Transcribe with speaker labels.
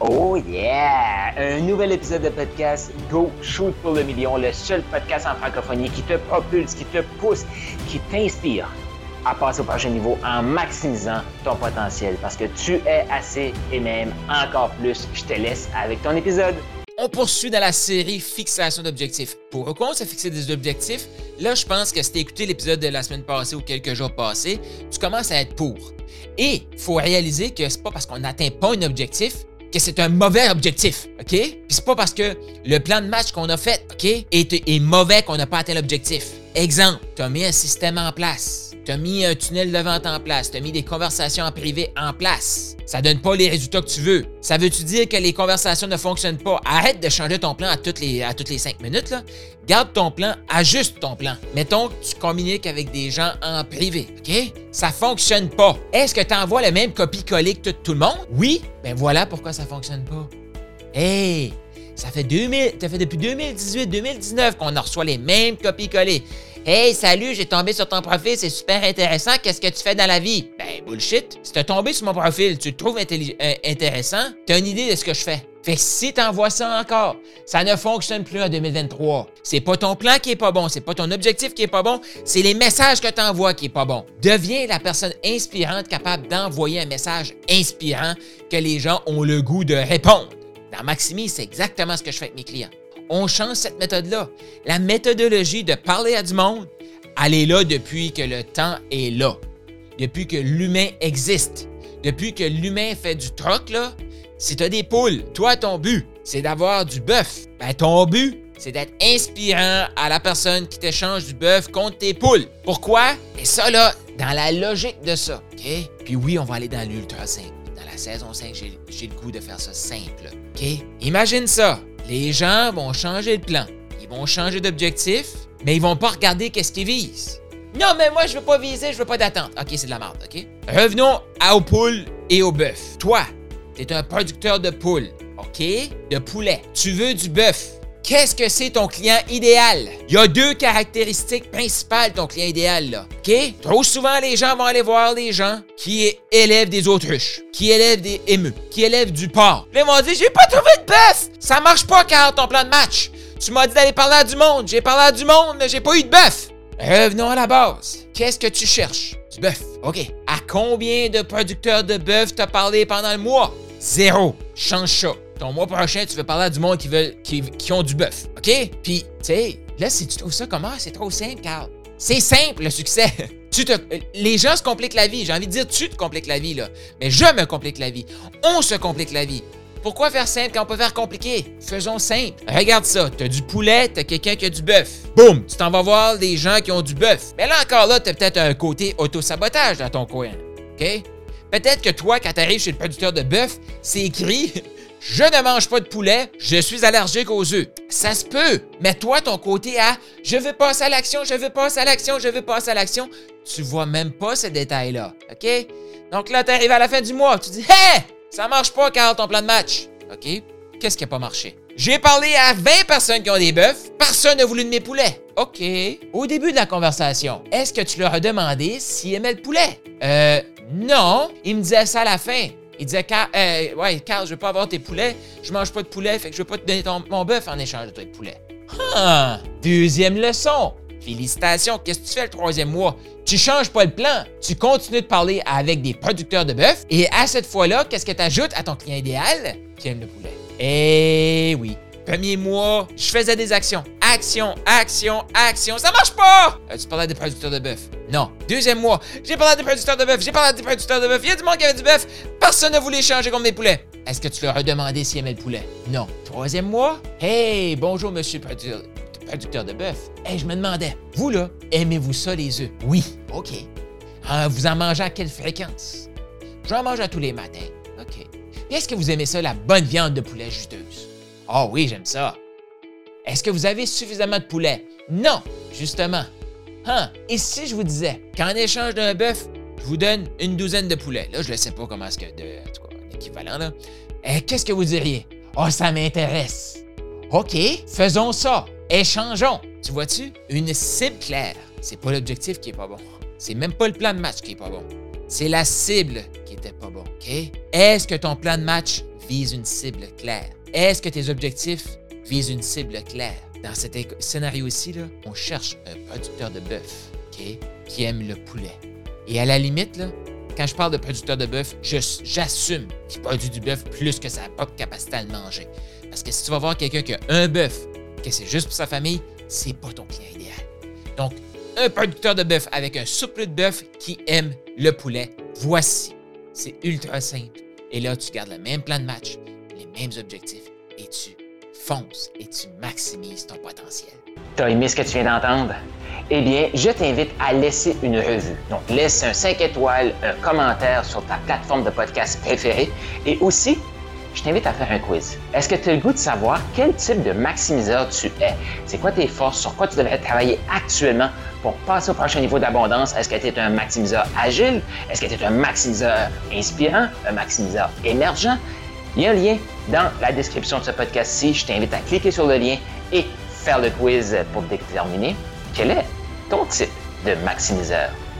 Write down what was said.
Speaker 1: Oh yeah! Un nouvel épisode de podcast Go Shoot pour le million, le seul podcast en francophonie qui te propulse, qui te pousse, qui t'inspire à passer au prochain niveau en maximisant ton potentiel parce que tu es assez et même encore plus. Je te laisse avec ton épisode.
Speaker 2: On poursuit dans la série Fixation d'objectifs. Pour on se fixer des objectifs, là, je pense que si tu écouté l'épisode de la semaine passée ou quelques jours passés, tu commences à être pour. Et il faut réaliser que c'est pas parce qu'on n'atteint pas un objectif que c'est un mauvais objectif, OK? Puis c'est pas parce que le plan de match qu'on a fait, OK, est, est mauvais qu'on n'a pas atteint l'objectif. Exemple, tu as mis un système en place, tu as mis un tunnel de vente en place, tu as mis des conversations en privé en place. Ça donne pas les résultats que tu veux. Ça veut-tu dire que les conversations ne fonctionnent pas? Arrête de changer ton plan à toutes les, cinq minutes. Là. Garde ton plan, ajuste ton plan. Mettons que tu communiques avec des gens en privé, OK? Ça fonctionne pas. Est-ce que tu envoies le même copie-coller que tout, le monde? Oui? Ben voilà pourquoi ça fonctionne pas. Hey! Ça fait, 2000, ça fait depuis 2018-2019 qu'on reçoit les mêmes copies-collées. Hey, salut, j'ai tombé sur ton profil, c'est super intéressant. Qu'est-ce que tu fais dans la vie? Ben, bullshit. Si t'as tombé sur mon profil, tu te trouves euh, intéressant, t'as une idée de ce que je fais. Fait que si t'envoies ça encore, ça ne fonctionne plus en 2023. C'est pas ton plan qui est pas bon, c'est pas ton objectif qui est pas bon, c'est les messages que t'envoies qui est pas bon. Deviens la personne inspirante capable d'envoyer un message inspirant que les gens ont le goût de répondre. Dans Maximi, c'est exactement ce que je fais avec mes clients. On change cette méthode-là. La méthodologie de parler à du monde, elle est là depuis que le temps est là. Depuis que l'humain existe. Depuis que l'humain fait du troc, là, si tu as des poules, toi, ton but, c'est d'avoir du bœuf. Ben, ton but, c'est d'être inspirant à la personne qui t'échange du bœuf contre tes poules. Pourquoi? Et ça, là, dans la logique de ça, OK? Puis oui, on va aller dans l'ultra simple. Dans la saison 5, j'ai le goût de faire ça simple. OK? Imagine ça. Les gens vont changer de plan. Ils vont changer d'objectif, mais ils vont pas regarder qu'est-ce qu'ils visent. Non, mais moi, je veux pas viser, je veux pas d'attente. OK, c'est de la merde, OK? Revenons aux poules et au bœuf. Toi, tu es un producteur de poules, OK? De poulet. Tu veux du bœuf. Qu'est-ce que c'est ton client idéal? Il y a deux caractéristiques principales ton client idéal, là. OK? Trop souvent, les gens vont aller voir des gens qui élèvent des autruches, qui élèvent des émeux, qui élèvent du porc. Ils vont dire J'ai pas trouvé de bœuf! Ça marche pas, car ton plan de match. Tu m'as dit d'aller parler à du monde. J'ai parlé à du monde, mais j'ai pas eu de bœuf. Revenons à la base. Qu'est-ce que tu cherches? Du bœuf. OK. À combien de producteurs de bœuf t'as parlé pendant le mois? Zéro. Change ça ton mois prochain, tu veux parler à du monde qui, veut, qui, ont du bœuf. OK? Puis, tu sais, là, si tu trouves ça comment, c'est trop simple, Carl. C'est simple, le succès. Tu te, les gens se compliquent la vie. J'ai envie de dire, tu te compliques la vie, là. Mais je me complique la vie. On se complique la vie. Pourquoi faire simple quand on peut faire compliqué? Faisons simple. Regarde ça. T'as du poulet, t'as quelqu'un qui a du bœuf. Boum! Tu t'en vas voir des gens qui ont du bœuf. Mais là encore, là, t'as peut-être un côté auto-sabotage dans ton coin. OK? Peut-être que toi, quand t'arrives chez le producteur de bœuf, c'est écrit je ne mange pas de poulet, je suis allergique aux œufs. Ça se peut, mais toi, ton côté à je veux passer à l'action, je veux passer à l'action, je veux passer à l'action, tu vois même pas ce détail-là. OK? Donc là, tu arrives à la fin du mois, tu dis Hé! Ça marche pas, Carl, ton plan de match. OK? Qu'est-ce qui n'a pas marché? J'ai parlé à 20 personnes qui ont des bœufs, personne n'a voulu de mes poulets. OK. Au début de la conversation, est-ce que tu leur as demandé s'ils aimaient le poulet? Euh, non. Il me disait ça à la fin. Il disait, euh, ouais, Carl, je veux pas avoir tes poulets. Je mange pas de poulet, fait que je veux pas te donner mon bœuf en échange de ton poulet. Ah, deuxième leçon. Félicitations, qu'est-ce que tu fais le troisième mois? Tu changes pas le plan. Tu continues de parler avec des producteurs de bœuf et à cette fois-là, qu'est-ce que tu ajoutes à ton client idéal? Qui aime le poulet? Eh oui, Premier mois, je faisais des actions. Action, action, action. Ça marche pas! Euh, tu parlais des producteurs de bœuf. Non. Deuxième mois, j'ai parlé des producteurs de bœuf. J'ai parlé des producteurs de bœuf. Il y a du monde qui avait du bœuf. Personne ne voulait changer comme des poulets. Est-ce que tu leur as demandé s'ils aimaient le poulet? Non. Troisième mois, hey, bonjour, monsieur producteur, de bœuf. Hey, je me demandais, vous là, aimez-vous ça les œufs? Oui. OK. Ah, vous en mangez à quelle fréquence? J'en mange à tous les matins. OK. Est-ce que vous aimez ça, la bonne viande de poulet juteuse? Ah oh oui, j'aime ça. Est-ce que vous avez suffisamment de poulet? Non, justement. Hein? Et si je vous disais qu'en échange d'un bœuf, je vous donne une douzaine de poulets? Là, je ne sais pas comment est-ce que. De, en tout là. Eh, qu'est-ce que vous diriez? Oh, ça m'intéresse. OK, faisons ça. Échangeons. Tu vois-tu? Une cible claire. C'est pas l'objectif qui est pas bon. C'est même pas le plan de match qui est pas bon. C'est la cible qui était pas bon. OK? Est-ce que ton plan de match visent une cible claire? Est-ce que tes objectifs visent une cible claire? Dans cet scénario-ci, on cherche un producteur de bœuf qui aime le poulet. Et à la limite, quand je parle de producteur de bœuf, j'assume qu'il produit du bœuf plus que sa propre capacité à le manger. Parce que si tu vas voir quelqu'un qui a un bœuf, que c'est juste pour sa famille, c'est pas ton client idéal. Donc, un producteur de bœuf avec un souple de bœuf qui aime le poulet, voici. C'est ultra simple. Et là, tu gardes le même plan de match, les mêmes objectifs, et tu fonces et tu maximises ton potentiel.
Speaker 1: T'as aimé ce que tu viens d'entendre? eh bien, je t'invite à laisser une revue. Donc, laisse un 5 étoiles, un commentaire sur ta plateforme de podcast préférée et aussi, je t'invite à faire un quiz. Est-ce que tu as le goût de savoir quel type de maximiseur tu es? C'est quoi tes forces? Sur quoi tu devrais travailler actuellement pour passer au prochain niveau d'abondance? Est-ce que tu es un maximiseur agile? Est-ce que tu es un maximiseur inspirant? Un maximiseur émergent? Il y a un lien dans la description de ce podcast-ci. Je t'invite à cliquer sur le lien et faire le quiz pour déterminer quel est ton type de maximiseur?